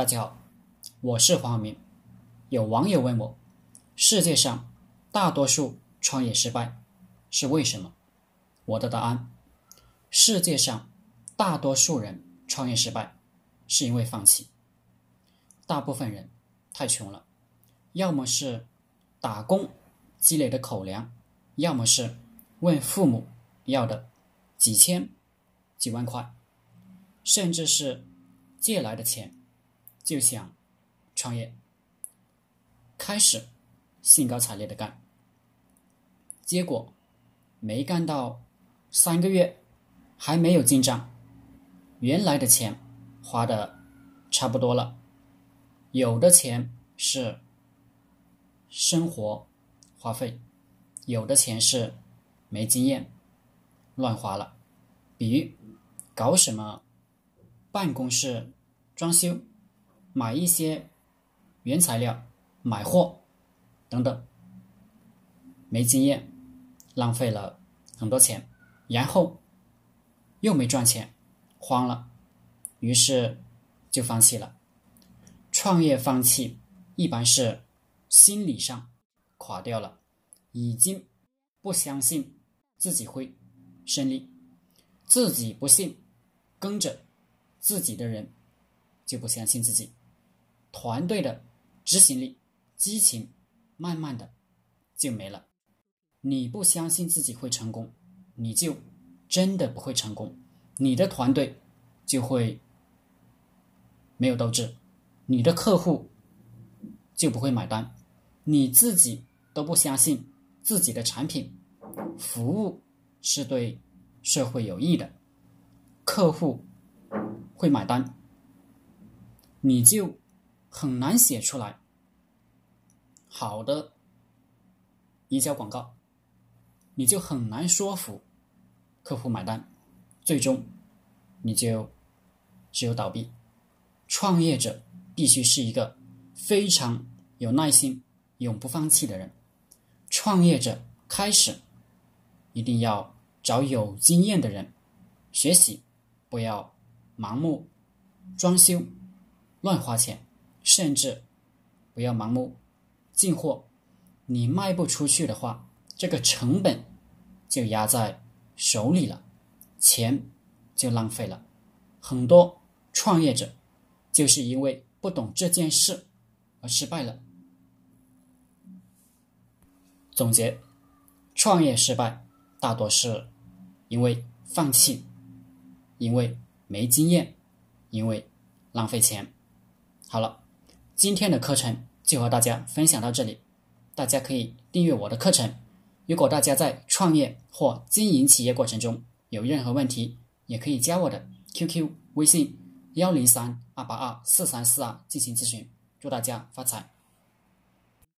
大家好，我是黄晓明。有网友问我，世界上大多数创业失败是为什么？我的答案：世界上大多数人创业失败是因为放弃。大部分人太穷了，要么是打工积累的口粮，要么是问父母要的几千、几万块，甚至是借来的钱。就想创业，开始兴高采烈的干，结果没干到三个月，还没有进账，原来的钱花的差不多了，有的钱是生活花费，有的钱是没经验乱花了，比如搞什么办公室装修。买一些原材料、买货等等，没经验，浪费了很多钱，然后又没赚钱，慌了，于是就放弃了。创业放弃一般是心理上垮掉了，已经不相信自己会胜利，自己不信，跟着自己的人就不相信自己。团队的执行力、激情，慢慢的就没了。你不相信自己会成功，你就真的不会成功。你的团队就会没有斗志，你的客户就不会买单。你自己都不相信自己的产品、服务是对社会有益的，客户会买单，你就。很难写出来好的营销广告，你就很难说服客户买单，最终你就只有倒闭。创业者必须是一个非常有耐心、永不放弃的人。创业者开始一定要找有经验的人学习，不要盲目装修、乱花钱。甚至不要盲目进货，你卖不出去的话，这个成本就压在手里了，钱就浪费了。很多创业者就是因为不懂这件事而失败了。总结：创业失败大多是因为放弃，因为没经验，因为浪费钱。好了。今天的课程就和大家分享到这里，大家可以订阅我的课程。如果大家在创业或经营企业过程中有任何问题，也可以加我的 QQ 微信幺零三二八二四三四二进行咨询。祝大家发财！